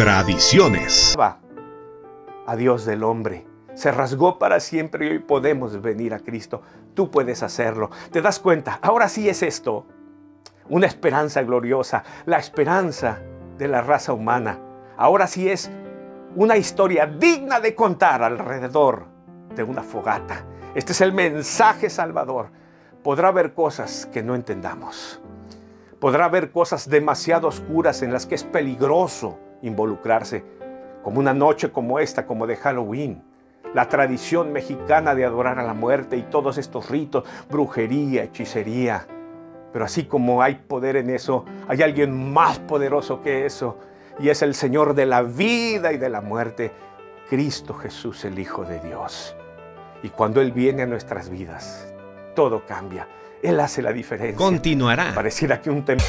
Tradiciones. A Dios del hombre. Se rasgó para siempre y hoy podemos venir a Cristo. Tú puedes hacerlo. ¿Te das cuenta? Ahora sí es esto. Una esperanza gloriosa. La esperanza de la raza humana. Ahora sí es una historia digna de contar alrededor de una fogata. Este es el mensaje salvador. Podrá haber cosas que no entendamos. Podrá haber cosas demasiado oscuras en las que es peligroso involucrarse, como una noche como esta, como de Halloween. La tradición mexicana de adorar a la muerte y todos estos ritos, brujería, hechicería. Pero así como hay poder en eso, hay alguien más poderoso que eso, y es el Señor de la vida y de la muerte, Cristo Jesús, el Hijo de Dios. Y cuando Él viene a nuestras vidas, todo cambia. Él hace la diferencia. Continuará. Pareciera que un templo